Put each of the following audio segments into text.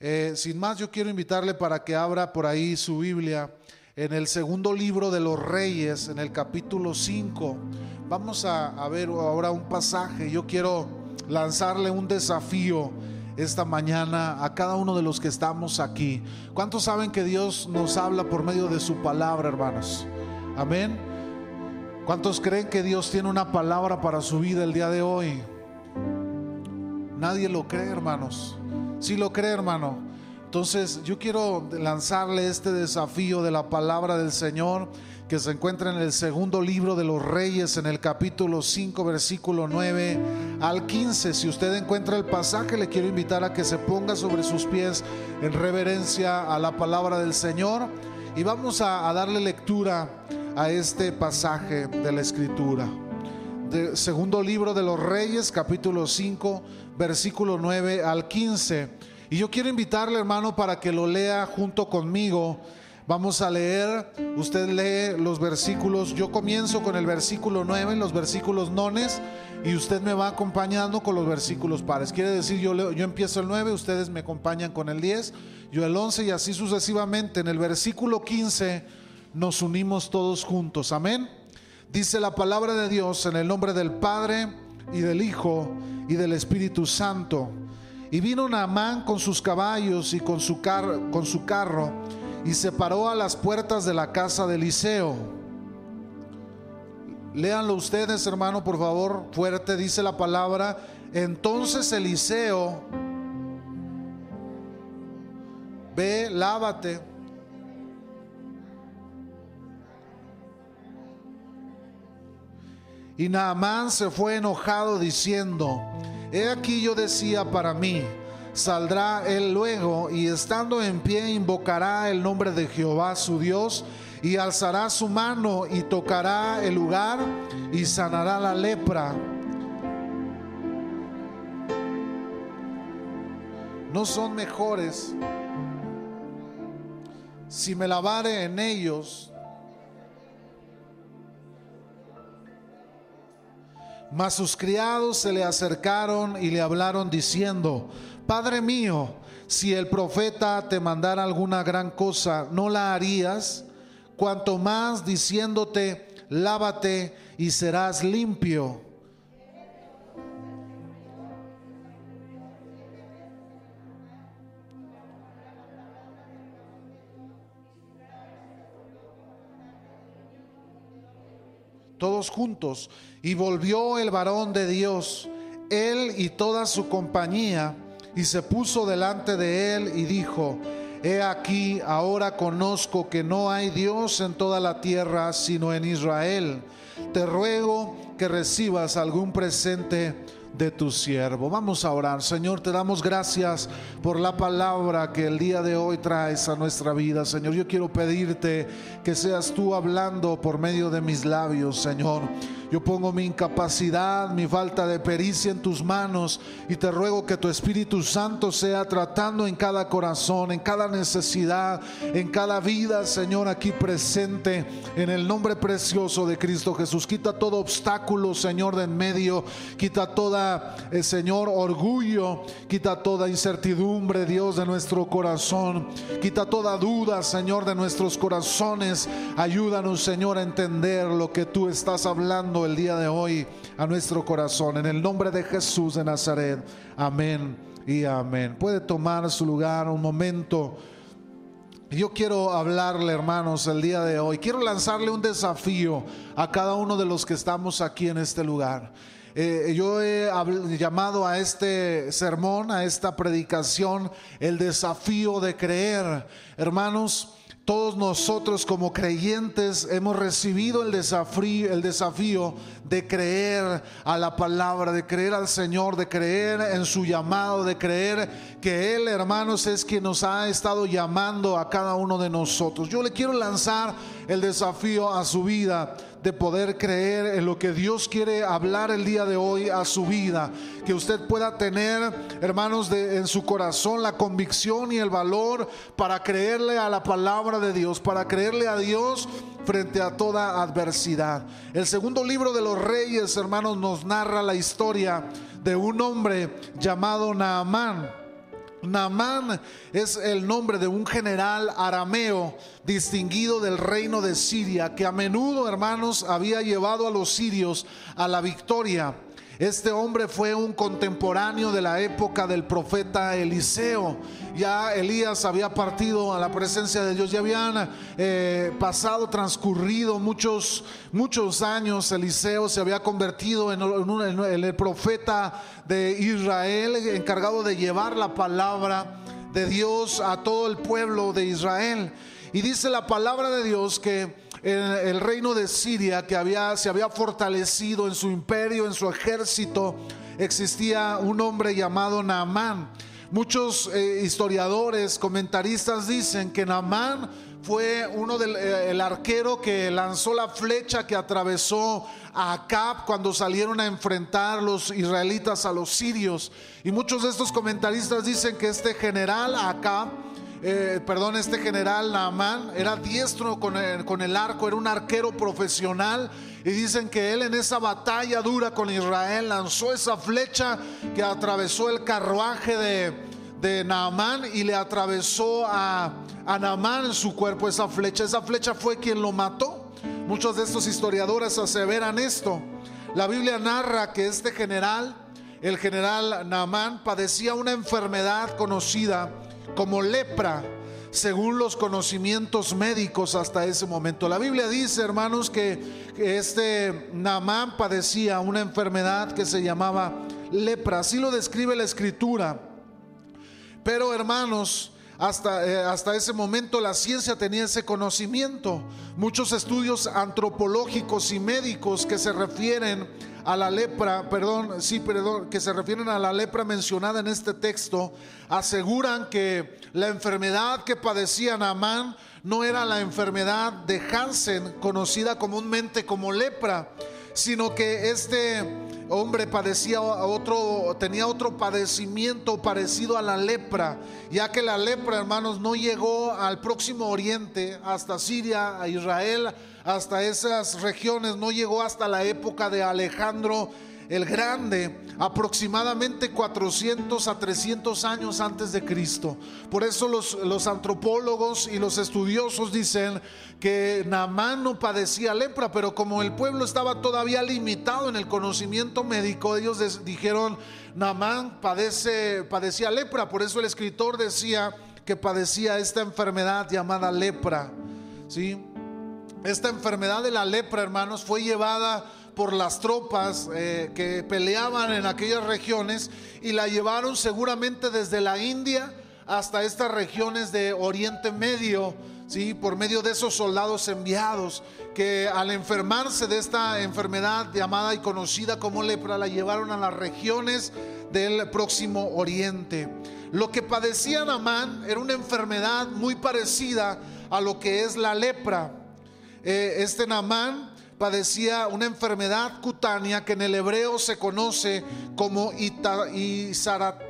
Eh, sin más, yo quiero invitarle para que abra por ahí su Biblia en el segundo libro de los Reyes, en el capítulo 5. Vamos a, a ver ahora un pasaje. Yo quiero lanzarle un desafío esta mañana a cada uno de los que estamos aquí. ¿Cuántos saben que Dios nos habla por medio de su palabra, hermanos? Amén. ¿Cuántos creen que Dios tiene una palabra para su vida el día de hoy? Nadie lo cree, hermanos. Si lo cree, hermano. Entonces yo quiero lanzarle este desafío de la palabra del Señor que se encuentra en el segundo libro de los Reyes, en el capítulo 5, versículo 9 al 15. Si usted encuentra el pasaje, le quiero invitar a que se ponga sobre sus pies en reverencia a la palabra del Señor y vamos a, a darle lectura a este pasaje de la Escritura. De, segundo libro de los Reyes, capítulo 5, versículo 9 al 15. Y yo quiero invitarle, hermano, para que lo lea junto conmigo. Vamos a leer, usted lee los versículos, yo comienzo con el versículo 9, los versículos nones, y usted me va acompañando con los versículos pares. Quiere decir, yo, leo, yo empiezo el 9, ustedes me acompañan con el 10, yo el 11 y así sucesivamente. En el versículo 15 nos unimos todos juntos, amén. Dice la palabra de Dios en el nombre del Padre y del Hijo y del Espíritu Santo. Y vino Naamán con sus caballos y con su, car con su carro y se paró a las puertas de la casa de Eliseo. Léanlo ustedes, hermano, por favor, fuerte dice la palabra. Entonces Eliseo, ve, lávate. Y Naamán se fue enojado diciendo, he aquí yo decía para mí, saldrá él luego y estando en pie invocará el nombre de Jehová su Dios y alzará su mano y tocará el lugar y sanará la lepra. No son mejores si me lavare en ellos Mas sus criados se le acercaron y le hablaron diciendo, Padre mío, si el profeta te mandara alguna gran cosa, ¿no la harías? Cuanto más diciéndote, lávate y serás limpio. Todos juntos. Y volvió el varón de Dios, él y toda su compañía, y se puso delante de él y dijo, He aquí, ahora conozco que no hay Dios en toda la tierra sino en Israel. Te ruego que recibas algún presente de tu siervo. Vamos a orar. Señor, te damos gracias por la palabra que el día de hoy traes a nuestra vida. Señor, yo quiero pedirte que seas tú hablando por medio de mis labios, Señor. Yo pongo mi incapacidad, mi falta de pericia en tus manos y te ruego que tu Espíritu Santo sea tratando en cada corazón, en cada necesidad, en cada vida, Señor, aquí presente, en el nombre precioso de Cristo Jesús. Quita todo obstáculo, Señor, de en medio. Quita toda, eh, Señor, orgullo. Quita toda incertidumbre, Dios, de nuestro corazón. Quita toda duda, Señor, de nuestros corazones. Ayúdanos, Señor, a entender lo que tú estás hablando el día de hoy a nuestro corazón. En el nombre de Jesús de Nazaret. Amén y amén. Puede tomar su lugar un momento. Yo quiero hablarle, hermanos, el día de hoy. Quiero lanzarle un desafío a cada uno de los que estamos aquí en este lugar. Eh, yo he llamado a este sermón, a esta predicación, el desafío de creer. Hermanos, todos nosotros como creyentes hemos recibido el desafío, de creer a la palabra, de creer al Señor, de creer en su llamado, de creer que Él, hermanos, es quien nos ha estado llamando a cada uno de nosotros. Yo le quiero lanzar el desafío a su vida de poder creer en lo que Dios quiere hablar el día de hoy a su vida. Que usted pueda tener, hermanos, de, en su corazón la convicción y el valor para creerle a la palabra de Dios, para creerle a Dios frente a toda adversidad. El segundo libro de los reyes, hermanos, nos narra la historia de un hombre llamado Naamán. Naamán es el nombre de un general arameo distinguido del reino de Siria que a menudo, hermanos, había llevado a los sirios a la victoria. Este hombre fue un contemporáneo de la época del profeta Eliseo. Ya Elías había partido a la presencia de Dios, ya habían eh, pasado, transcurrido muchos, muchos años. Eliseo se había convertido en, el profeta de Israel, encargado de llevar la palabra de Dios a todo el pueblo de Israel. Y dice la palabra de Dios que el reino de Siria que había, se había fortalecido en su imperio, en su ejército, existía un hombre llamado Naamán. Muchos eh, historiadores, comentaristas dicen que Naamán fue uno del eh, el arquero que lanzó la flecha que atravesó a Acab cuando salieron a enfrentar los israelitas a los sirios. Y muchos de estos comentaristas dicen que este general Acab eh, perdón, este general Naamán era diestro con el, arco, era un arquero profesional. Y dicen que él en esa batalla dura con Israel lanzó esa flecha que atravesó el carruaje de, de Naamán y le atravesó a, a Naamán en su cuerpo esa flecha. Esa flecha fue quien lo mató. Muchos de estos historiadores aseveran esto. La Biblia narra que este general, el general Naamán, padecía una enfermedad conocida como lepra, según los conocimientos médicos hasta ese momento. La Biblia dice, hermanos, que, este Naamán padecía una enfermedad que se llamaba lepra. Así lo describe la escritura. Pero, hermanos, hasta, eh, hasta, ese momento la ciencia tenía ese conocimiento. Muchos estudios antropológicos y médicos que se refieren a la lepra, perdón, sí, perdón, que se refieren a la lepra mencionada en este texto, aseguran que la enfermedad que padecía Naamán no era la enfermedad de Hansen, conocida comúnmente como lepra, sino que este hombre padecía otro, tenía otro padecimiento parecido a la lepra, ya que la lepra, hermanos, no llegó al próximo oriente, hasta Siria, a Israel, hasta esas regiones, no llegó hasta la época de Alejandro el Grande, aproximadamente 400 a 300 años antes de Cristo. Por eso los, los antropólogos y los estudiosos dicen que Naamán no padecía lepra, pero como el pueblo estaba todavía limitado en el conocimiento médico, ellos dijeron, Naamán padece, padecía lepra, por eso el escritor decía que padecía esta enfermedad llamada lepra. ¿sí? Esta enfermedad de la lepra, hermanos, fue llevada por las tropas eh, que peleaban en aquellas regiones y la llevaron seguramente desde la India hasta estas regiones de Oriente Medio, ¿sí? por medio de esos soldados enviados que al enfermarse de esta enfermedad llamada y conocida como lepra, la llevaron a las regiones del próximo Oriente. Lo que padecía Namán era una enfermedad muy parecida a lo que es la lepra. Eh, este Namán padecía una enfermedad cutánea que en el hebreo se conoce como Isaraat.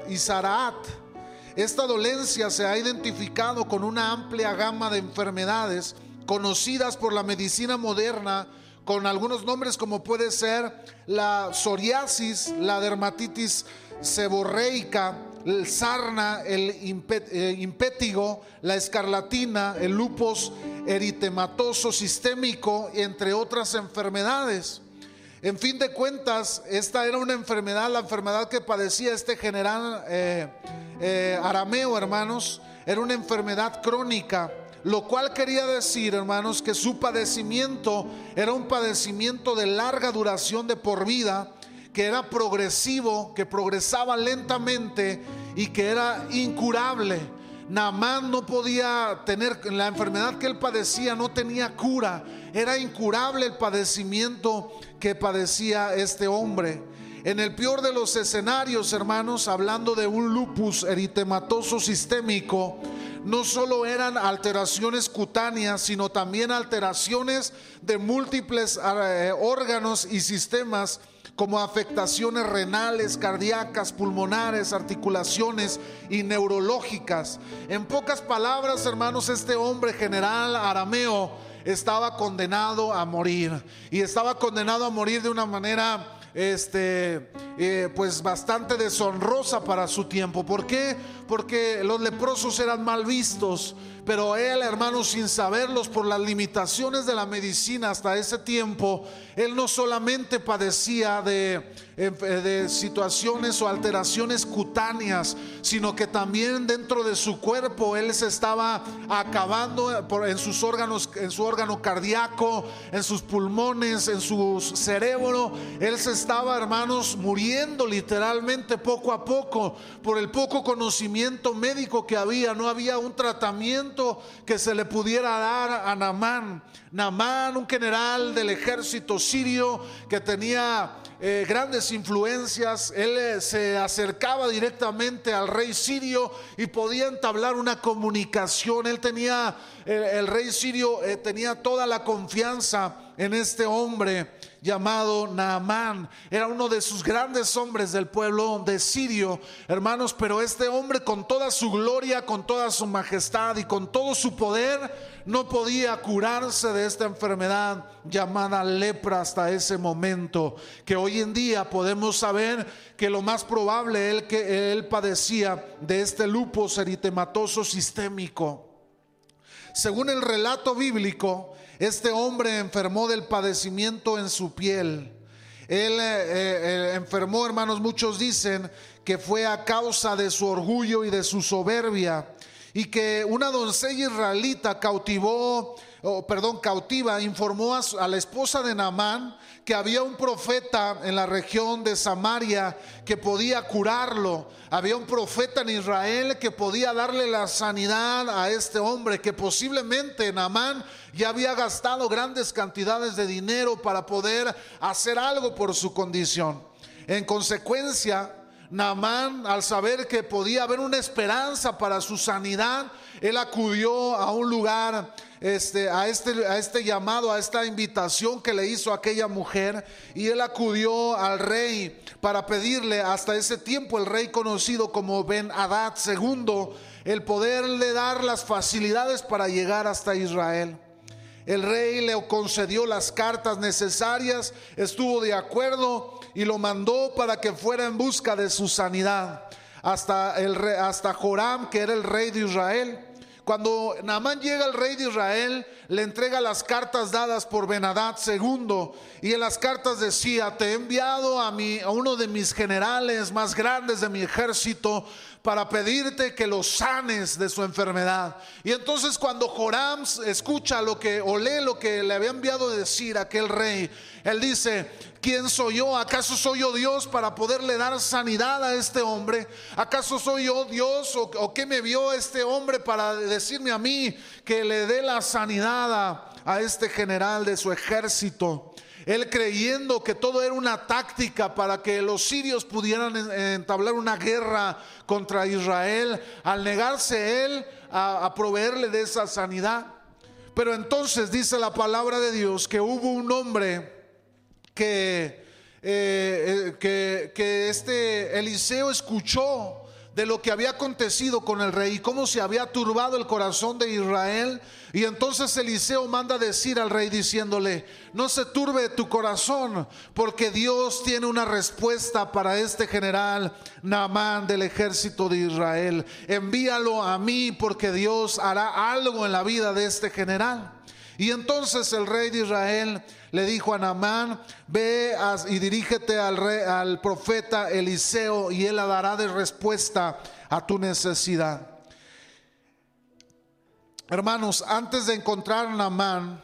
Esta dolencia se ha identificado con una amplia gama de enfermedades conocidas por la medicina moderna con algunos nombres como puede ser la psoriasis, la dermatitis seborreica, el sarna, el eh, impétigo, la escarlatina, el lupus eritematoso sistémico, entre otras enfermedades. En fin de cuentas, esta era una enfermedad, la enfermedad que padecía este general eh, eh, arameo, hermanos, era una enfermedad crónica, lo cual quería decir, hermanos, que su padecimiento era un padecimiento de larga duración de por vida, que era progresivo, que progresaba lentamente y que era incurable. Naamán no podía tener la enfermedad que él padecía, no tenía cura. Era incurable el padecimiento que padecía este hombre. En el peor de los escenarios, hermanos, hablando de un lupus eritematoso sistémico, no solo eran alteraciones cutáneas, sino también alteraciones de múltiples eh, órganos y sistemas como afectaciones renales, cardíacas, pulmonares, articulaciones y neurológicas. En pocas palabras, hermanos, este hombre general arameo estaba condenado a morir y estaba condenado a morir de una manera este, eh, pues bastante deshonrosa para su tiempo. ¿Por qué? Porque los leprosos eran mal vistos. Pero él, hermano, sin saberlos por las limitaciones de la medicina hasta ese tiempo, él no solamente padecía de, de situaciones o alteraciones cutáneas, sino que también dentro de su cuerpo él se estaba acabando en sus órganos, en su órgano cardíaco, en sus pulmones, en su cerebro. Él se estaba, hermanos, muriendo literalmente poco a poco por el poco conocimiento médico que había. No había un tratamiento que se le pudiera dar a Namán. Namán, un general del ejército sirio que tenía eh, grandes influencias, él eh, se acercaba directamente al rey sirio y podía entablar una comunicación. Él tenía, el rey sirio eh, tenía toda la confianza en este hombre llamado Naamán. Era uno de sus grandes hombres del pueblo de Sirio, hermanos, pero este hombre con toda su gloria, con toda su majestad y con todo su poder, no podía curarse de esta enfermedad llamada lepra hasta ese momento, que hoy en día podemos saber que lo más probable él que él padecía de este lupus eritematoso sistémico. Según el relato bíblico, este hombre enfermó del padecimiento en su piel. Él eh, eh, enfermó, hermanos, muchos dicen que fue a causa de su orgullo y de su soberbia. Y que una doncella israelita cautivó, perdón, cautiva, informó a, a la esposa de Naamán que había un profeta en la región de Samaria que podía curarlo. Había un profeta en Israel que podía darle la sanidad a este hombre, que posiblemente Naamán ya había gastado grandes cantidades de dinero para poder hacer algo por su condición. En consecuencia, Naamán, al saber que podía haber una esperanza para su sanidad, él acudió a un lugar este, a, este, a este llamado, a esta invitación que le hizo aquella mujer y él acudió al rey para pedirle hasta ese tiempo el rey conocido como Ben Hadad II el poderle dar las facilidades para llegar hasta Israel. El rey le concedió las cartas necesarias, estuvo de acuerdo y lo mandó para que fuera en busca de su sanidad. Hasta, el, hasta Joram, que era el rey de Israel, cuando Naamán llega al rey de Israel, le entrega las cartas dadas por Benadad II y en las cartas decía, te he enviado a, mi, a uno de mis generales más grandes de mi ejército para pedirte que lo sanes de su enfermedad. Y entonces cuando Joram escucha lo que o lee lo que le había enviado decir aquel rey, él dice, ¿quién soy yo? ¿Acaso soy yo Dios para poderle dar sanidad a este hombre? ¿Acaso soy yo Dios o, qué me vio este hombre para decirme a mí que le dé la sanidad a este general de su ejército? Él creyendo que todo era una táctica para que los sirios pudieran entablar una guerra contra Israel, al negarse él a, proveerle de esa sanidad. Pero entonces dice la palabra de Dios que hubo un hombre que, eh, eh, que, que este Eliseo escuchó de lo que había acontecido con el rey cómo se había turbado el corazón de Israel. Y entonces Eliseo manda decir al rey diciéndole, no se turbe tu corazón, porque Dios tiene una respuesta para este general Naamán del ejército de Israel. Envíalo a mí porque Dios hará algo en la vida de este general. Y entonces el rey de Israel le dijo a Naamán, ve y dirígete al, rey, al profeta Eliseo y él la dará de respuesta a tu necesidad. Hermanos, antes de encontrar a Naamán,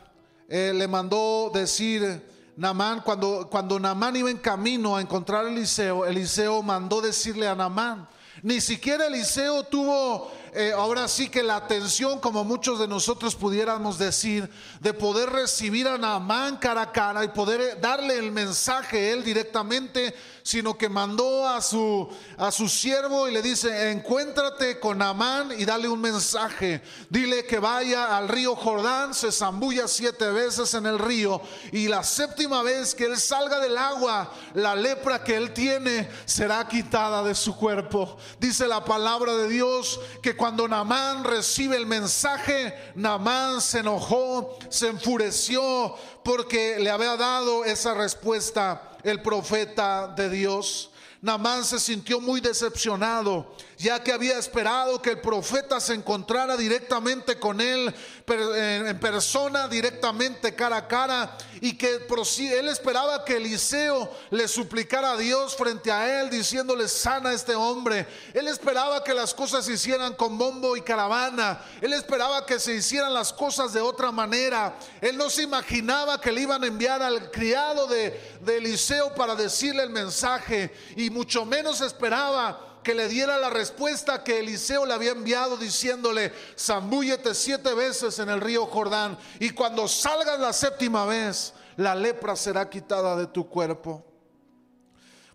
eh, le mandó decir, Naamán, cuando, cuando Naamán iba en camino a encontrar a Eliseo, Eliseo mandó decirle a Naamán, ni siquiera Eliseo tuvo eh, ahora sí que la atención, como muchos de nosotros pudiéramos decir, de poder recibir a Naamán cara a cara y poder darle el mensaje él directamente, sino que mandó a su, a su siervo y le dice, encuéntrate con Naamán y dale un mensaje. Dile que vaya al río Jordán, se zambulla siete veces en el río y la séptima vez que él salga del agua, la lepra que él tiene será quitada de su cuerpo. Dice la palabra de Dios que cuando Namán recibe el mensaje, Namán se enojó, se enfureció porque le había dado esa respuesta el profeta de Dios. Namán se sintió muy decepcionado, ya que había esperado que el profeta se encontrara directamente con él, en persona, directamente cara a cara, y que él esperaba que Eliseo le suplicara a Dios frente a él, diciéndole, sana a este hombre. Él esperaba que las cosas se hicieran con bombo y caravana. Él esperaba que se hicieran las cosas de otra manera. Él no se imaginaba que le iban a enviar al criado de, de Eliseo para decirle el mensaje. Y mucho menos esperaba que le diera la respuesta que Eliseo le había enviado diciéndole, zambúllete siete veces en el río Jordán y cuando salgas la séptima vez, la lepra será quitada de tu cuerpo.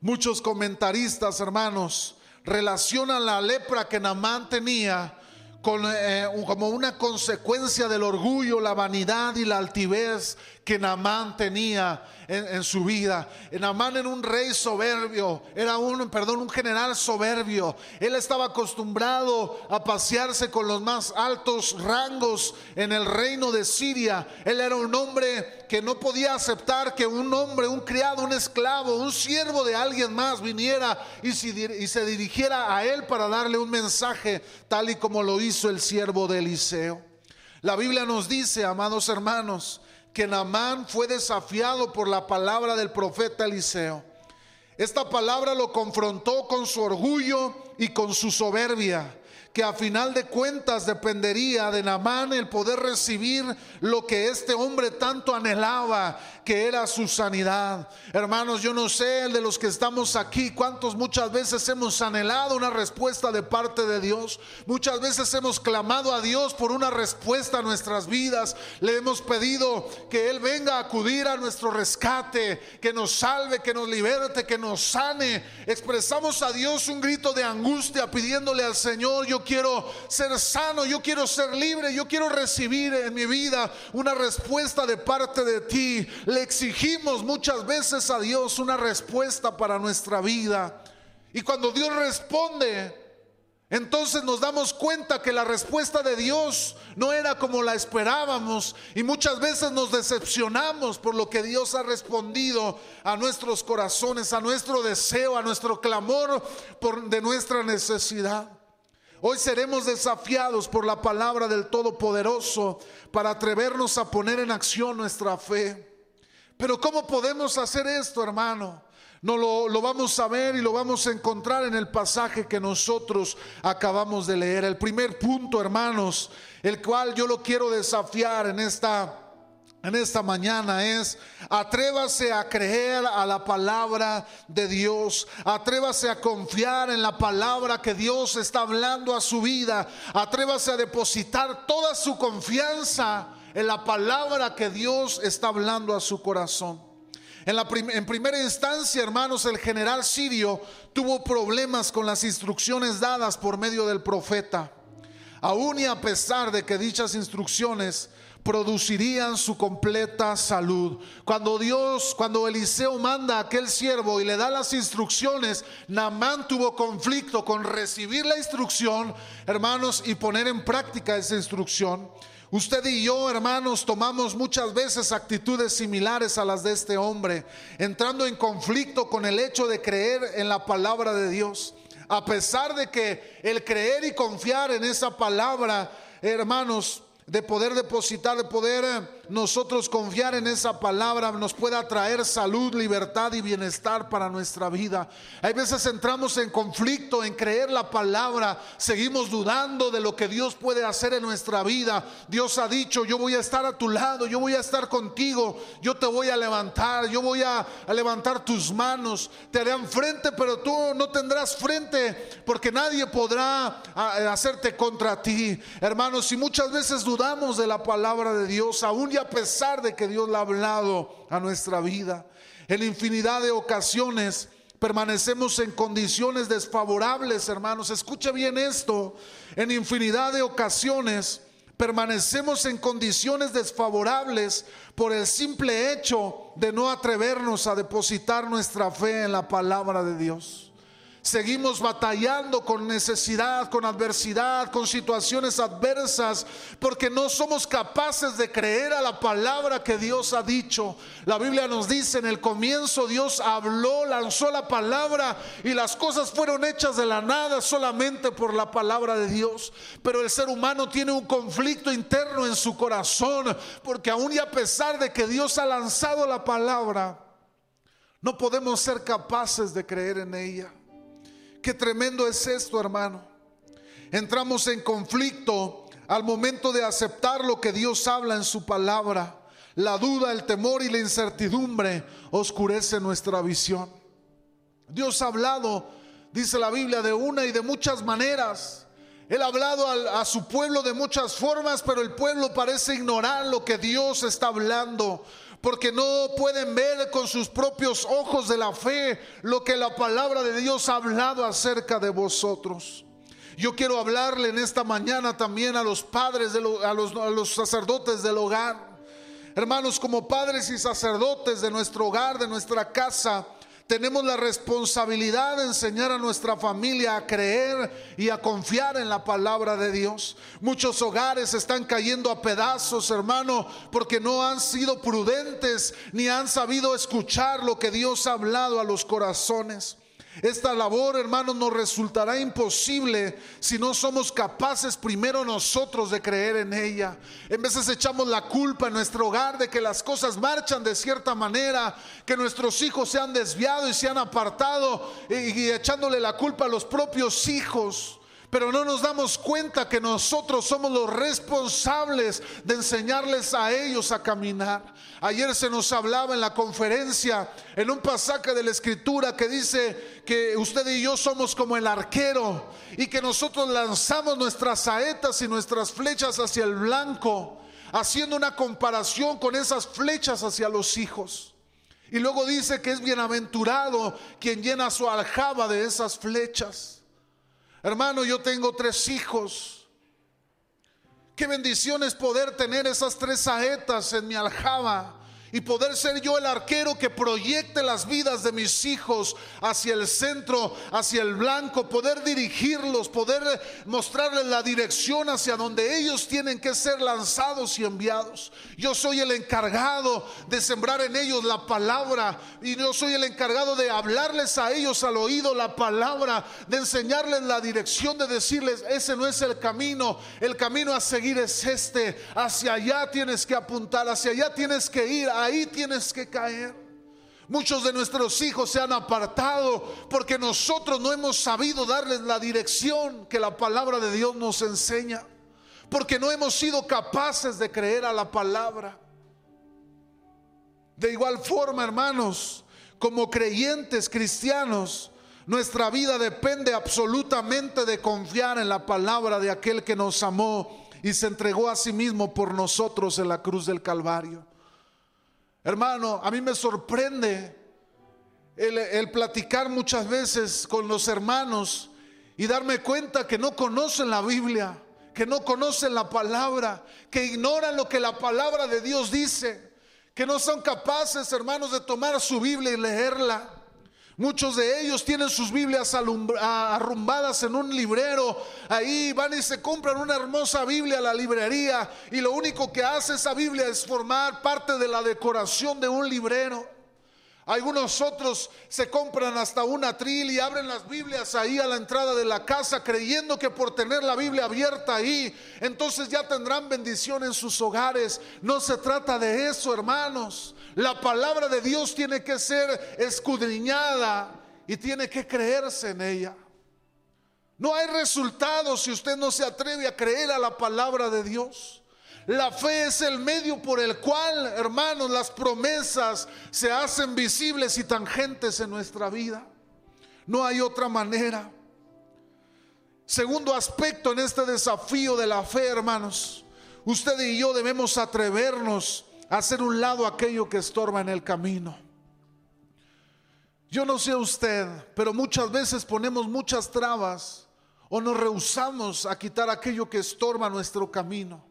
Muchos comentaristas, hermanos, relacionan la lepra que Namán tenía con, eh, como una consecuencia del orgullo, la vanidad y la altivez que Namán tenía en, su vida. Namán era un rey soberbio, era un, perdón, un general soberbio. Él estaba acostumbrado a pasearse con los más altos rangos en el reino de Siria. Él era un hombre que no podía aceptar que un hombre, un criado, un esclavo, un siervo de alguien más viniera y se dirigiera a él para darle un mensaje, tal y como lo hizo el siervo de Eliseo. La Biblia nos dice, amados hermanos, que Naamán fue desafiado por la palabra del profeta Eliseo. Esta palabra lo confrontó con su orgullo y con su soberbia que a final de cuentas dependería de Namán el poder recibir lo que este hombre tanto anhelaba, que era su sanidad. Hermanos, yo no sé el de los que estamos aquí, cuántos muchas veces hemos anhelado una respuesta de parte de Dios. Muchas veces hemos clamado a Dios por una respuesta a nuestras vidas. Le hemos pedido que Él venga a acudir a nuestro rescate, que nos salve, que nos liberte, que nos sane. Expresamos a Dios un grito de angustia pidiéndole al Señor, yo quiero ser sano, yo quiero ser libre, yo quiero recibir en mi vida una respuesta de parte de ti. Le exigimos muchas veces a Dios una respuesta para nuestra vida. Y cuando Dios responde, entonces nos damos cuenta que la respuesta de Dios no era como la esperábamos y muchas veces nos decepcionamos por lo que Dios ha respondido a nuestros corazones, a nuestro deseo, a nuestro clamor por, de nuestra necesidad. Hoy seremos desafiados por la palabra del Todopoderoso para atrevernos a poner en acción nuestra fe. Pero ¿cómo podemos hacer esto, hermano? No lo, lo, vamos a ver y lo vamos a encontrar en el pasaje que nosotros acabamos de leer. El primer punto, hermanos, el cual yo lo quiero desafiar en esta en esta mañana es, atrévase a creer a la palabra de Dios, atrévase a confiar en la palabra que Dios está hablando a su vida, atrévase a depositar toda su confianza en la palabra que Dios está hablando a su corazón. En, la en primera instancia, hermanos, el general sirio tuvo problemas con las instrucciones dadas por medio del profeta. Aún y a pesar de que dichas instrucciones producirían su completa salud. Cuando Dios, cuando Eliseo manda a aquel siervo y le da las instrucciones, Namán tuvo conflicto con recibir la instrucción, hermanos, y poner en práctica esa instrucción. Usted y yo, hermanos, tomamos muchas veces actitudes similares a las de este hombre, entrando en conflicto con el hecho de creer en la palabra de Dios. A pesar de que el creer y confiar en esa palabra, hermanos, de poder depositar, de poder eh, nosotros confiar en esa palabra, nos pueda traer salud, libertad y bienestar para nuestra vida. Hay veces entramos en conflicto en creer la palabra, seguimos dudando de lo que Dios puede hacer en nuestra vida. Dios ha dicho, yo voy a estar a tu lado, yo voy a estar contigo, yo te voy a levantar, yo voy a, levantar tus manos, te harán frente, pero tú no tendrás frente porque nadie podrá hacerte contra ti. Hermanos, y muchas veces dudamos de la palabra de Dios, aún y a pesar de que Dios la ha hablado a nuestra vida. En infinidad de ocasiones permanecemos en condiciones desfavorables, hermanos. Escuche bien esto. En infinidad de ocasiones permanecemos en condiciones desfavorables por el simple hecho de no atrevernos a depositar nuestra fe en la palabra de Dios. Seguimos batallando con necesidad, con adversidad, con situaciones adversas, porque no somos capaces de creer a la palabra que Dios ha dicho. La Biblia nos dice, en el comienzo Dios habló, lanzó la palabra y las cosas fueron hechas de la nada solamente por la palabra de Dios. Pero el ser humano tiene un conflicto interno en su corazón, porque aún y a pesar de que Dios ha lanzado la palabra, no podemos ser capaces de creer en ella. Qué tremendo es esto, hermano. Entramos en conflicto al momento de aceptar lo que Dios habla en su palabra. La duda, el temor y la incertidumbre oscurece nuestra visión. Dios ha hablado, dice la Biblia, de una y de muchas maneras. Él ha hablado a, a, su pueblo de muchas formas, pero el pueblo parece ignorar lo que Dios está hablando porque no pueden ver con sus propios ojos de la fe lo que la palabra de Dios ha hablado acerca de vosotros. Yo quiero hablarle en esta mañana también a los padres, de los, a los sacerdotes del hogar. Hermanos, como padres y sacerdotes de nuestro hogar, de nuestra casa, tenemos la responsabilidad de enseñar a nuestra familia a creer y a confiar en la palabra de Dios. Muchos hogares están cayendo a pedazos, hermano, porque no han sido prudentes ni han sabido escuchar lo que Dios ha hablado a los corazones. Esta labor, hermanos, nos resultará imposible si no somos capaces primero nosotros de creer en ella. En veces echamos la culpa en nuestro hogar de que las cosas marchan de cierta manera, que nuestros hijos se han desviado y se han apartado y, echándole la culpa a los propios hijos. Pero no nos damos cuenta que nosotros somos los responsables de enseñarles a ellos a caminar. Ayer se nos hablaba en la conferencia, en un pasaje de la escritura que dice que usted y yo somos como el arquero y que nosotros lanzamos nuestras saetas y nuestras flechas hacia el blanco, haciendo una comparación con esas flechas hacia los hijos. Y luego dice que es bienaventurado quien llena su aljaba de esas flechas. Hermano, yo tengo tres hijos. Qué bendición es poder tener esas tres saetas en mi aljaba y poder ser yo el arquero que proyecte las vidas de mis hijos hacia el centro, hacia el blanco, poder dirigirlos, poder mostrarles la dirección hacia donde ellos tienen que ser lanzados y enviados. Yo soy el encargado de sembrar en ellos la palabra y yo soy el encargado de hablarles a ellos al oído la palabra, de enseñarles la dirección, de decirles, ese no es el camino, el camino a seguir es este, hacia allá tienes que apuntar, hacia allá tienes que ir ahí tienes que caer. Muchos de nuestros hijos se han apartado porque nosotros no hemos sabido darles la dirección que la palabra de Dios nos enseña. Porque no hemos sido capaces de creer a la palabra. De igual forma, hermanos, como creyentes cristianos, nuestra vida depende absolutamente de confiar en la palabra de aquel que nos amó y se entregó a sí mismo por nosotros en la cruz del Calvario. Hermano, a mí me sorprende el, platicar muchas veces con los hermanos y darme cuenta que no conocen la Biblia, que no conocen la palabra, que ignoran lo que la palabra de Dios dice, que no son capaces, hermanos, de tomar su Biblia y leerla. Muchos de ellos tienen sus Biblias arrumbadas en un librero. Ahí van y se compran una hermosa Biblia a la librería y lo único que hace esa Biblia es formar parte de la decoración de un librero. Algunos otros se compran hasta una tril y abren las Biblias ahí a la entrada de la casa creyendo que por tener la Biblia abierta ahí, entonces ya tendrán bendición en sus hogares. No se trata de eso, hermanos. La palabra de Dios tiene que ser escudriñada y tiene que creerse en ella. No hay resultados si usted no se atreve a creer a la palabra de Dios. La fe es el medio por el cual, hermanos, las promesas se hacen visibles y tangentes en nuestra vida. No hay otra manera. Segundo aspecto en este desafío de la fe, hermanos. Usted y yo debemos atrevernos hacer un lado aquello que estorba en el camino. Yo no sé usted, pero muchas veces ponemos muchas trabas o nos rehusamos a quitar aquello que estorba nuestro camino.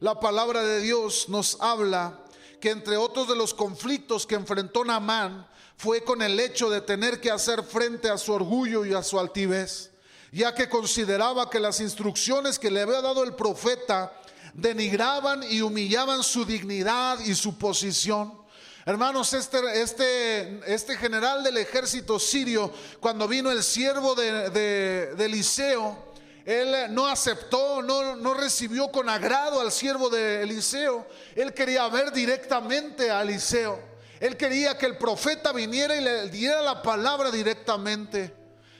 La palabra de Dios nos habla que entre otros de los conflictos que enfrentó Naamán fue con el hecho de tener que hacer frente a su orgullo y a su altivez, ya que consideraba que las instrucciones que le había dado el profeta denigraban y humillaban su dignidad y su posición. Hermanos, este, este, este general del ejército sirio, cuando vino el siervo de, de, Eliseo, él no aceptó, no, no, recibió con agrado al siervo de Eliseo. Él quería ver directamente a Eliseo. Él quería que el profeta viniera y le diera la palabra directamente.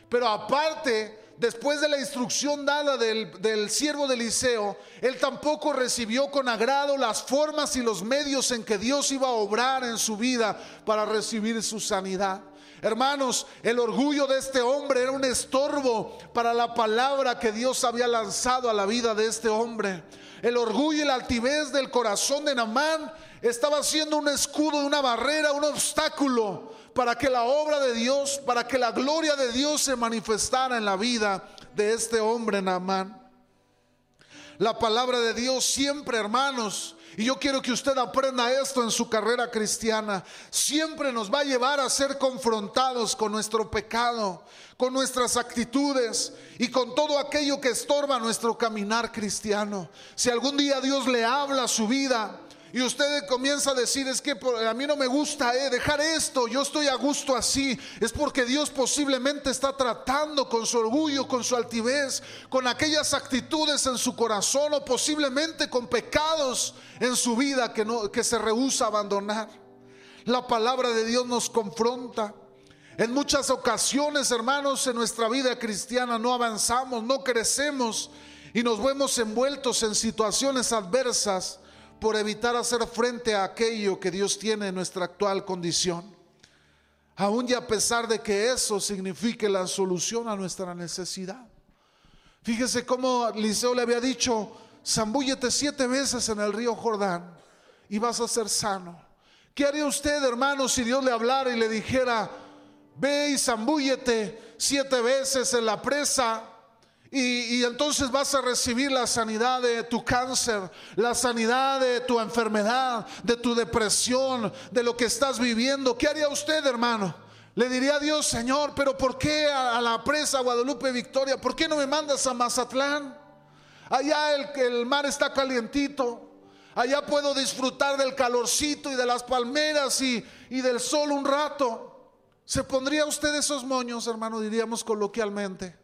Pero aparte, después de la instrucción dada del, siervo de Eliseo, él tampoco recibió con agrado las formas y los medios en que Dios iba a obrar en su vida para recibir su sanidad. Hermanos, el orgullo de este hombre era un estorbo para la palabra que Dios había lanzado a la vida de este hombre. El orgullo y la altivez del corazón de Namán estaba siendo un escudo, una barrera, un obstáculo para que la obra de Dios, para que la gloria de Dios se manifestara en la vida de este hombre Namán. La palabra de Dios siempre, hermanos, y yo quiero que usted aprenda esto en su carrera cristiana. Siempre nos va a llevar a ser confrontados con nuestro pecado, con nuestras actitudes y con todo aquello que estorba nuestro caminar cristiano. Si algún día Dios le habla a su vida, y usted comienza a decir, es que a mí no me gusta eh, dejar esto, yo estoy a gusto así, es porque Dios posiblemente está tratando con su orgullo, con su altivez, con aquellas actitudes en su corazón o posiblemente con pecados en su vida que, no, que se rehúsa a abandonar. La palabra de Dios nos confronta. En muchas ocasiones, hermanos, en nuestra vida cristiana no avanzamos, no crecemos y nos vemos envueltos en situaciones adversas por evitar hacer frente a aquello que Dios tiene en nuestra actual condición. Aún y a pesar de que eso signifique la solución a nuestra necesidad. Fíjese cómo Liceo le había dicho, zambúllete siete veces en el río Jordán y vas a ser sano. ¿Qué haría usted, hermano, si Dios le hablara y le dijera, ve y zambúllete siete veces en la presa y, entonces vas a recibir la sanidad de tu cáncer, la sanidad de tu enfermedad, de tu depresión, de lo que estás viviendo. ¿Qué haría usted, hermano? Le diría a Dios, Señor, pero ¿por qué a, la presa Guadalupe Victoria? ¿Por qué no me mandas a Mazatlán? Allá el, el mar está calientito. Allá puedo disfrutar del calorcito y de las palmeras y, y del sol un rato. ¿Se pondría usted esos moños, hermano? Diríamos coloquialmente.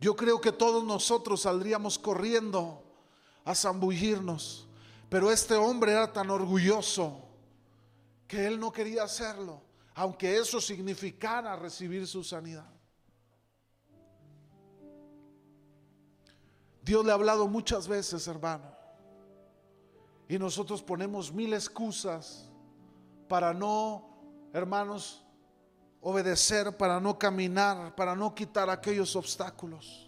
Yo creo que todos nosotros saldríamos corriendo a zambullirnos, pero este hombre era tan orgulloso que él no quería hacerlo, aunque eso significara recibir su sanidad. Dios le ha hablado muchas veces, hermano, y nosotros ponemos mil excusas para no, hermanos, obedecer, para no caminar, para no quitar aquellos obstáculos.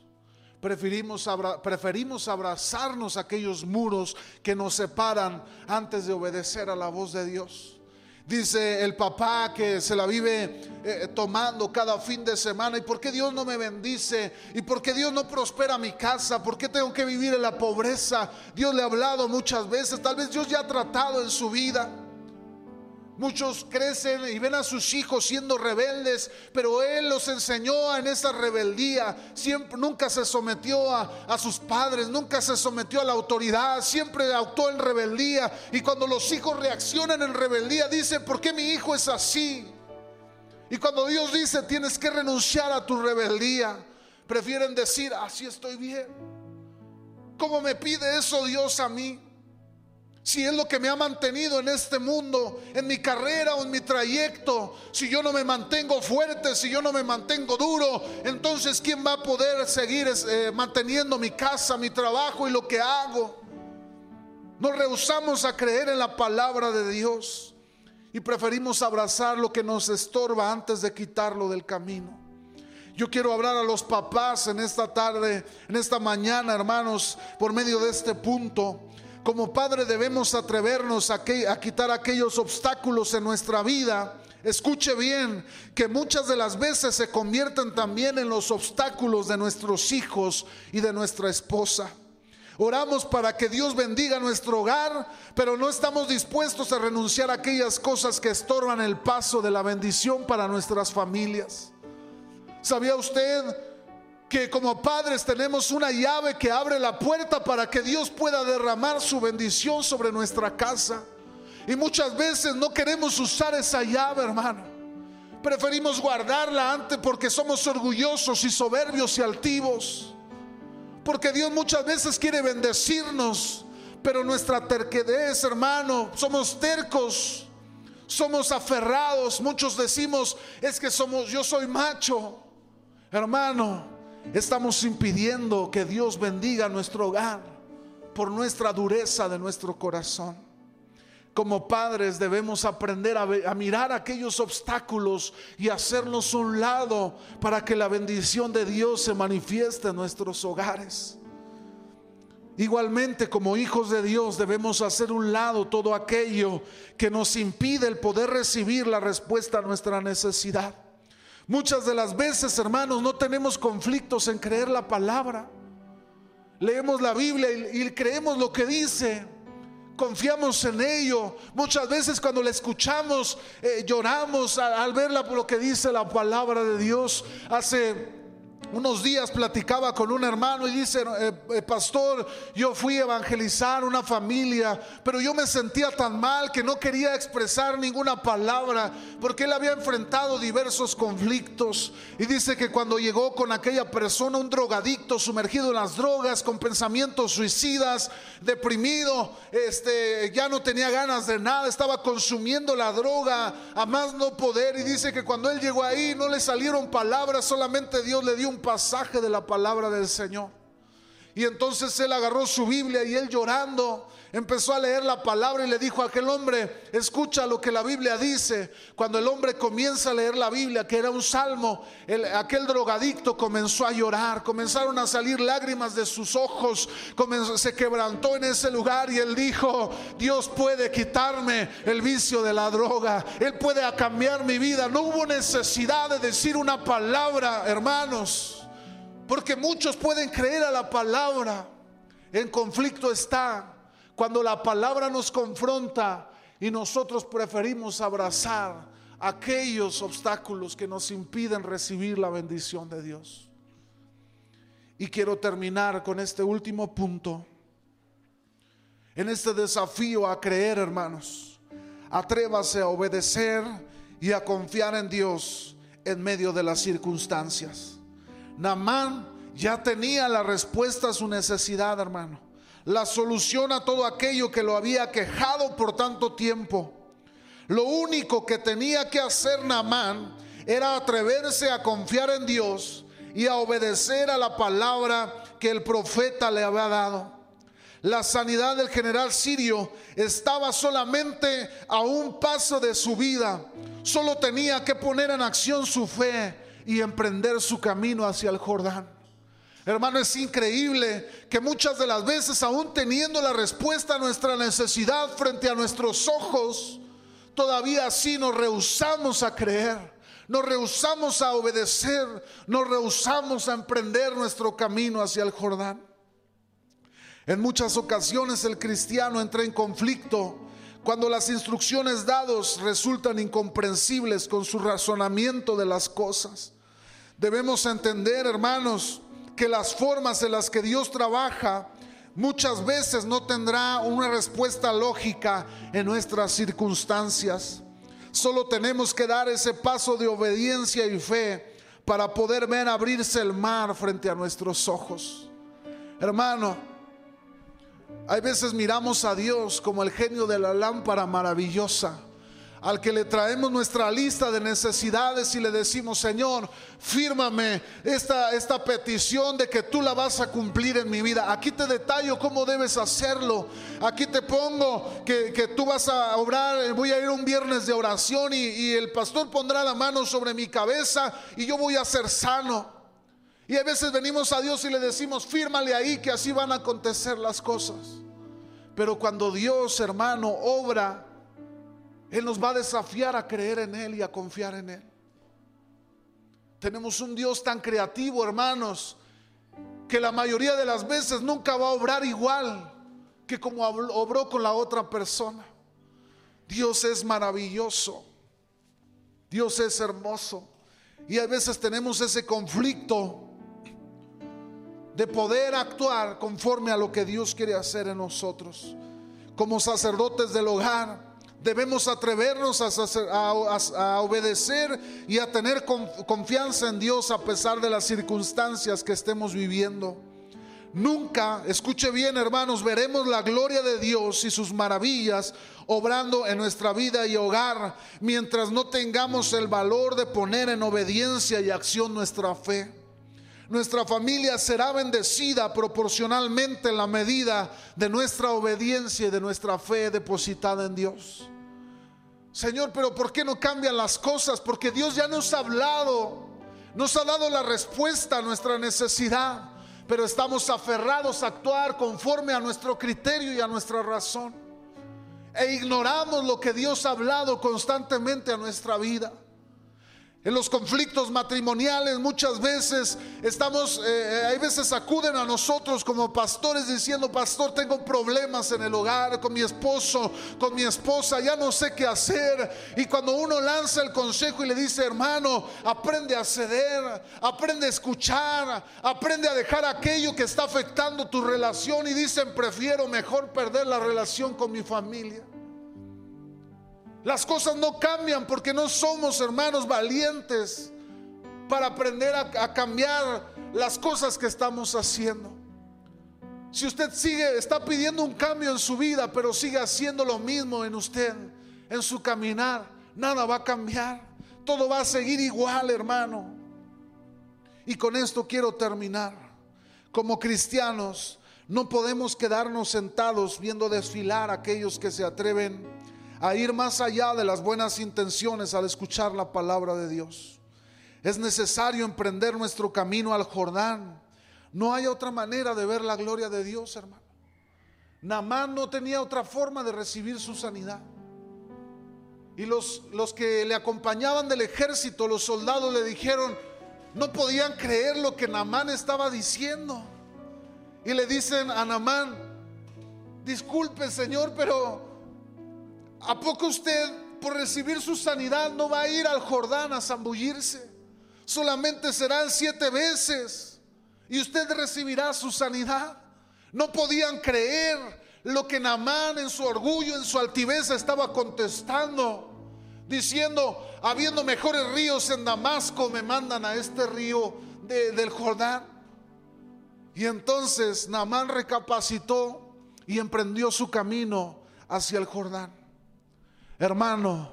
Preferimos, preferimos abrazarnos aquellos muros que nos separan antes de obedecer a la voz de Dios. Dice el papá que se la vive eh, tomando cada fin de semana. ¿Y por qué Dios no me bendice? ¿Y por qué Dios no prospera mi casa? ¿Por qué tengo que vivir en la pobreza? Dios le ha hablado muchas veces. Tal vez Dios ya ha tratado en su vida. Muchos crecen y ven a sus hijos siendo rebeldes, pero Él los enseñó en esa rebeldía. Siempre, nunca se sometió a, a, sus padres, nunca se sometió a la autoridad, siempre actuó en rebeldía. Y cuando los hijos reaccionan en rebeldía, dicen, ¿por qué mi hijo es así? Y cuando Dios dice, tienes que renunciar a tu rebeldía, prefieren decir, así estoy bien. ¿Cómo me pide eso Dios a mí? Si es lo que me ha mantenido en este mundo, en mi carrera o en mi trayecto, si yo no me mantengo fuerte, si yo no me mantengo duro, entonces ¿quién va a poder seguir eh, manteniendo mi casa, mi trabajo y lo que hago? Nos rehusamos a creer en la palabra de Dios y preferimos abrazar lo que nos estorba antes de quitarlo del camino. Yo quiero hablar a los papás en esta tarde, en esta mañana, hermanos, por medio de este punto. Como padre debemos atrevernos a, quitar aquellos obstáculos en nuestra vida. Escuche bien que muchas de las veces se convierten también en los obstáculos de nuestros hijos y de nuestra esposa. Oramos para que Dios bendiga nuestro hogar, pero no estamos dispuestos a renunciar a aquellas cosas que estorban el paso de la bendición para nuestras familias. ¿Sabía usted que como padres tenemos una llave que abre la puerta para que Dios pueda derramar su bendición sobre nuestra casa? Y muchas veces no queremos usar esa llave, hermano. Preferimos guardarla antes porque somos orgullosos y soberbios y altivos. Porque Dios muchas veces quiere bendecirnos, pero nuestra terquedez, hermano, somos tercos, somos aferrados. Muchos decimos, es que somos, yo soy macho. Hermano, estamos impidiendo que Dios bendiga nuestro hogar por nuestra dureza de nuestro corazón. Como padres debemos aprender a, mirar aquellos obstáculos y hacerlos un lado para que la bendición de Dios se manifieste en nuestros hogares. Igualmente, como hijos de Dios, debemos hacer un lado todo aquello que nos impide el poder recibir la respuesta a nuestra necesidad. Muchas de las veces, hermanos, no tenemos conflictos en creer la palabra. Leemos la Biblia y, creemos lo que dice confiamos en ello. Muchas veces cuando le escuchamos eh, lloramos al ver lo que dice la palabra de Dios. Hace unos días platicaba con un hermano y dice, eh, eh, pastor, yo fui a evangelizar una familia, pero yo me sentía tan mal que no quería expresar ninguna palabra porque él había enfrentado diversos conflictos. Y dice que cuando llegó con aquella persona, un drogadicto sumergido en las drogas, con pensamientos suicidas, deprimido, este, ya no tenía ganas de nada, estaba consumiendo la droga a más no poder. Y dice que cuando él llegó ahí no le salieron palabras, solamente Dios le dio un pasaje de la palabra del Señor. Y entonces él agarró su Biblia y él llorando empezó a leer la palabra y le dijo a aquel hombre, escucha lo que la Biblia dice. Cuando el hombre comienza a leer la Biblia, que era un salmo, aquel drogadicto comenzó a llorar, comenzaron a salir lágrimas de sus ojos, se quebrantó en ese lugar y él dijo, Dios puede quitarme el vicio de la droga, Él puede cambiar mi vida. No hubo necesidad de decir una palabra, hermanos, porque muchos pueden creer a la palabra. En conflicto está cuando la palabra nos confronta y nosotros preferimos abrazar aquellos obstáculos que nos impiden recibir la bendición de Dios. Y quiero terminar con este último punto. En este desafío a creer, hermanos, atrévase a obedecer y a confiar en Dios en medio de las circunstancias. Namán ya tenía la respuesta a su necesidad, hermano la solución a todo aquello que lo había quejado por tanto tiempo. Lo único que tenía que hacer Naamán era atreverse a confiar en Dios y a obedecer a la palabra que el profeta le había dado. La sanidad del general sirio estaba solamente a un paso de su vida. Solo tenía que poner en acción su fe y emprender su camino hacia el Jordán. Hermano, es increíble que muchas de las veces, aún teniendo la respuesta a nuestra necesidad frente a nuestros ojos, todavía así nos rehusamos a creer, nos rehusamos a obedecer, nos rehusamos a emprender nuestro camino hacia el Jordán. En muchas ocasiones el cristiano entra en conflicto cuando las instrucciones dadas resultan incomprensibles con su razonamiento de las cosas. Debemos entender, hermanos, que las formas en las que Dios trabaja muchas veces no tendrá una respuesta lógica en nuestras circunstancias. Solo tenemos que dar ese paso de obediencia y fe para poder ver abrirse el mar frente a nuestros ojos. Hermano, hay veces miramos a Dios como el genio de la lámpara maravillosa al que le traemos nuestra lista de necesidades y le decimos, Señor, fírmame esta, esta petición de que tú la vas a cumplir en mi vida. Aquí te detallo cómo debes hacerlo. Aquí te pongo que, tú vas a obrar, voy a ir un viernes de oración y, y el pastor pondrá la mano sobre mi cabeza y yo voy a ser sano. Y a veces venimos a Dios y le decimos, fírmale ahí que así van a acontecer las cosas. Pero cuando Dios, hermano, obra, él nos va a desafiar a creer en Él y a confiar en Él. Tenemos un Dios tan creativo, hermanos, que la mayoría de las veces nunca va a obrar igual que como obró con la otra persona. Dios es maravilloso. Dios es hermoso. Y a veces tenemos ese conflicto de poder actuar conforme a lo que Dios quiere hacer en nosotros. Como sacerdotes del hogar, debemos atrevernos a, obedecer y a tener confianza en Dios a pesar de las circunstancias que estemos viviendo. Nunca, escuche bien hermanos, veremos la gloria de Dios y sus maravillas obrando en nuestra vida y hogar mientras no tengamos el valor de poner en obediencia y acción nuestra fe. Nuestra familia será bendecida proporcionalmente en la medida de nuestra obediencia y de nuestra fe depositada en Dios. Señor, pero ¿por qué no cambian las cosas? Porque Dios ya nos ha hablado, nos ha dado la respuesta a nuestra necesidad, pero estamos aferrados a actuar conforme a nuestro criterio y a nuestra razón. E ignoramos lo que Dios ha hablado constantemente a nuestra vida. En los conflictos matrimoniales muchas veces estamos, eh, eh, hay veces acuden a nosotros como pastores diciendo, pastor, tengo problemas en el hogar con mi esposo, con mi esposa, ya no sé qué hacer. Y cuando uno lanza el consejo y le dice, hermano, aprende a ceder, aprende a escuchar, aprende a dejar aquello que está afectando tu relación y dicen, prefiero mejor perder la relación con mi familia. Las cosas no cambian porque no somos hermanos valientes para aprender a, cambiar las cosas que estamos haciendo. Si usted sigue, está pidiendo un cambio en su vida, pero sigue haciendo lo mismo en usted, en su caminar, nada va a cambiar. Todo va a seguir igual, hermano. Y con esto quiero terminar. Como cristianos, no podemos quedarnos sentados viendo desfilar a aquellos que se atreven a ir más allá de las buenas intenciones al escuchar la palabra de Dios. Es necesario emprender nuestro camino al Jordán. No hay otra manera de ver la gloria de Dios, hermano. Namán no tenía otra forma de recibir su sanidad. Y los, los que le acompañaban del ejército, los soldados le dijeron, no podían creer lo que Namán estaba diciendo. Y le dicen a Namán, disculpe Señor, pero ¿A poco usted por recibir su sanidad no va a ir al Jordán a zambullirse? Solamente serán siete veces y usted recibirá su sanidad. No podían creer lo que Namán en su orgullo, en su altivez estaba contestando, diciendo, habiendo mejores ríos en Damasco, me mandan a este río del Jordán. Y entonces Namán recapacitó y emprendió su camino hacia el Jordán. Hermano,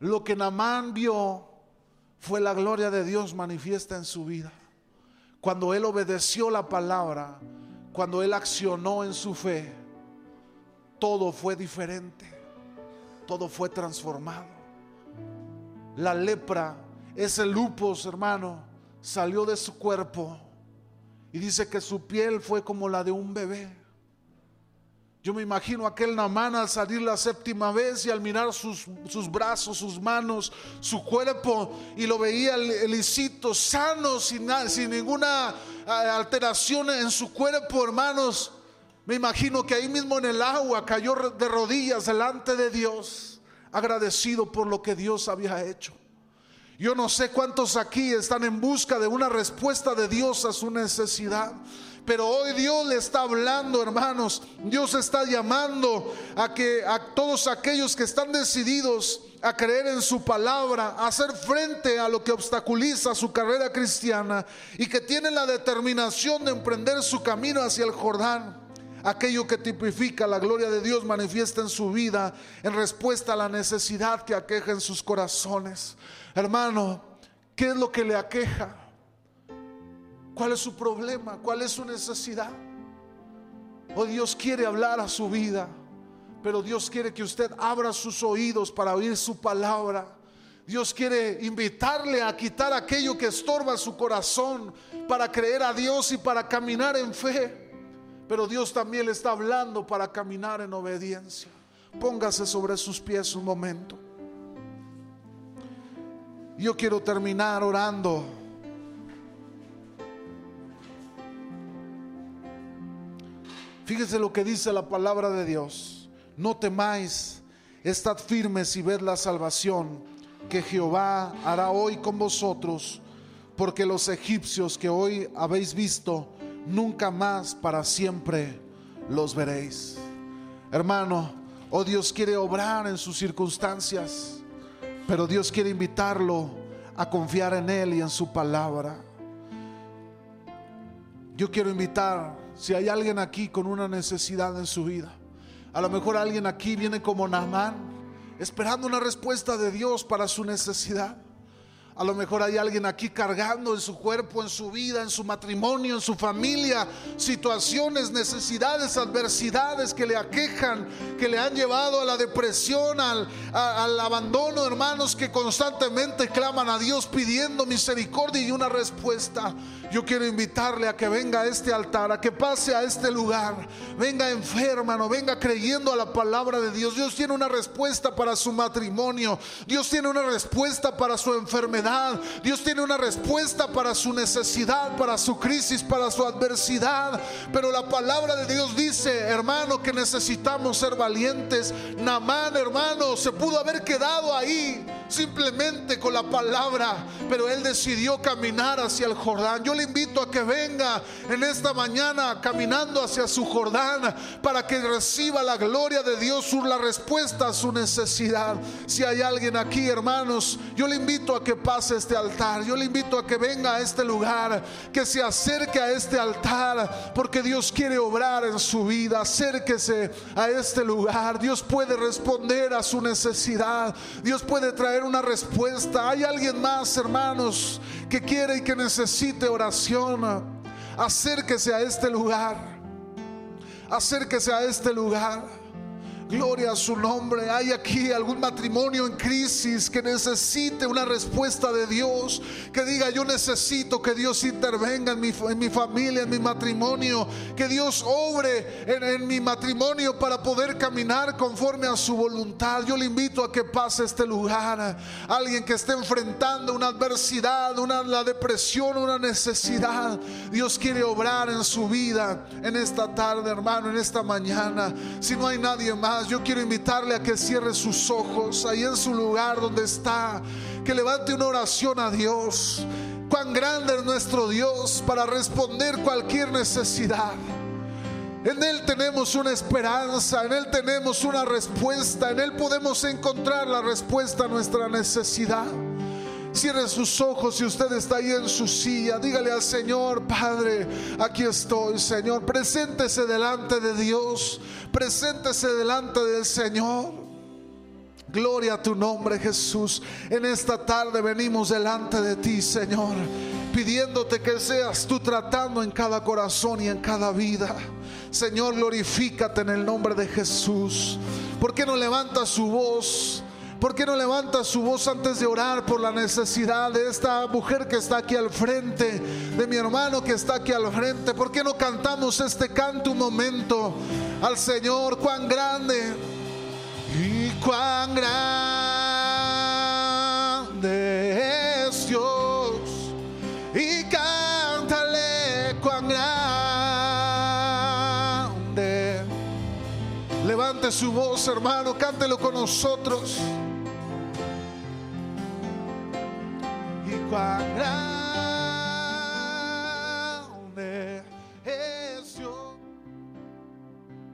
lo que Namán vio fue la gloria de Dios manifiesta en su vida. Cuando él obedeció la palabra, cuando él accionó en su fe, todo fue diferente, todo fue transformado. La lepra, ese lupus, hermano, salió de su cuerpo y dice que su piel fue como la de un bebé. Yo me imagino aquel Namán al salir la séptima vez y al mirar sus, brazos, sus manos, su cuerpo y lo veía lisito, sano, sin, sin ninguna alteración en su cuerpo, hermanos. Me imagino que ahí mismo en el agua cayó de rodillas delante de Dios, agradecido por lo que Dios había hecho. Yo no sé cuántos aquí están en busca de una respuesta de Dios a su necesidad. Pero hoy Dios le está hablando, hermanos. Dios está llamando a que a todos aquellos que están decididos a creer en su palabra, a hacer frente a lo que obstaculiza su carrera cristiana y que tienen la determinación de emprender su camino hacia el Jordán. Aquello que tipifica la gloria de Dios manifiesta en su vida en respuesta a la necesidad que aqueja en sus corazones. Hermano, ¿qué es lo que le aqueja? ¿Cuál es su problema? ¿Cuál es su necesidad? Oh, Dios quiere hablar a su vida, pero Dios quiere que usted abra sus oídos para oír su palabra. Dios quiere invitarle a quitar aquello que estorba su corazón para creer a Dios y para caminar en fe. Pero Dios también le está hablando para caminar en obediencia. Póngase sobre sus pies un momento. Yo quiero terminar orando Fíjese lo que dice la palabra de Dios. No temáis, estad firmes y ved la salvación que Jehová hará hoy con vosotros, porque los egipcios que hoy habéis visto, nunca más para siempre los veréis. Hermano, oh Dios quiere obrar en sus circunstancias, pero Dios quiere invitarlo a confiar en Él y en su palabra. Yo quiero invitar, si hay alguien aquí con una necesidad en su vida, a lo mejor alguien aquí viene como Naamán, esperando una respuesta de Dios para su necesidad. A lo mejor hay alguien aquí cargando en su cuerpo, en su vida, en su matrimonio, en su familia, situaciones, necesidades, adversidades que le aquejan, que le han llevado a la depresión, al, al abandono, hermanos, que constantemente claman a Dios pidiendo misericordia y una respuesta. Yo quiero invitarle a que venga a este altar, a que pase a este lugar. Venga enferma, no venga creyendo a la palabra de Dios. Dios tiene una respuesta para su matrimonio. Dios tiene una respuesta para su enfermedad. Dios tiene una respuesta para su necesidad, para su crisis, para su adversidad. Pero la palabra de Dios dice, hermano, que necesitamos ser valientes. Namán, hermano, se pudo haber quedado ahí simplemente con la palabra, pero él decidió caminar hacia el Jordán. Yo le invito a que venga en esta mañana caminando hacia su Jordán para que reciba la gloria de Dios, la respuesta a su necesidad. Si hay alguien aquí, hermanos, yo le invito a que pase este altar. Yo le invito a que venga a este lugar, que se acerque a este altar, porque Dios quiere obrar en su vida. Acérquese a este lugar. Dios puede responder a su necesidad. Dios puede traer una respuesta. Hay alguien más, hermanos, que quiere y que necesite oración. Acérquese a este lugar. Acérquese a este lugar. Gloria a su nombre. Hay aquí algún matrimonio en crisis que necesite una respuesta de Dios. Que diga, yo necesito que Dios intervenga en mi, en mi familia, en mi matrimonio. Que Dios obre en, en, mi matrimonio para poder caminar conforme a su voluntad. Yo le invito a que pase este lugar. Alguien que esté enfrentando una adversidad, una la depresión, una necesidad. Dios quiere obrar en su vida en esta tarde, hermano, en esta mañana. Si no hay nadie más yo quiero invitarle a que cierre sus ojos ahí en su lugar donde está, que levante una oración a Dios. Cuán grande es nuestro Dios para responder cualquier necesidad. En Él tenemos una esperanza, en Él tenemos una respuesta, en Él podemos encontrar la respuesta a nuestra necesidad. Cierre sus ojos si usted está ahí en su silla. Dígale al Señor, Padre, aquí estoy, Señor. Preséntese delante de Dios. Preséntese delante del Señor. Gloria a tu nombre, Jesús. En esta tarde venimos delante de ti, Señor, pidiéndote que seas tú tratando en cada corazón y en cada vida. Señor, glorifícate en el nombre de Jesús. ¿Por qué no levanta su voz? ¿Por qué no levanta su voz antes de orar por la necesidad de esta mujer que está aquí al frente, de mi hermano que está aquí al frente? ¿Por qué no cantamos este canto un momento al Señor? Cuán grande y cuán grande es Dios. Y cántale cuán grande. Levante su voz, hermano, cántelo con nosotros. Quadrado.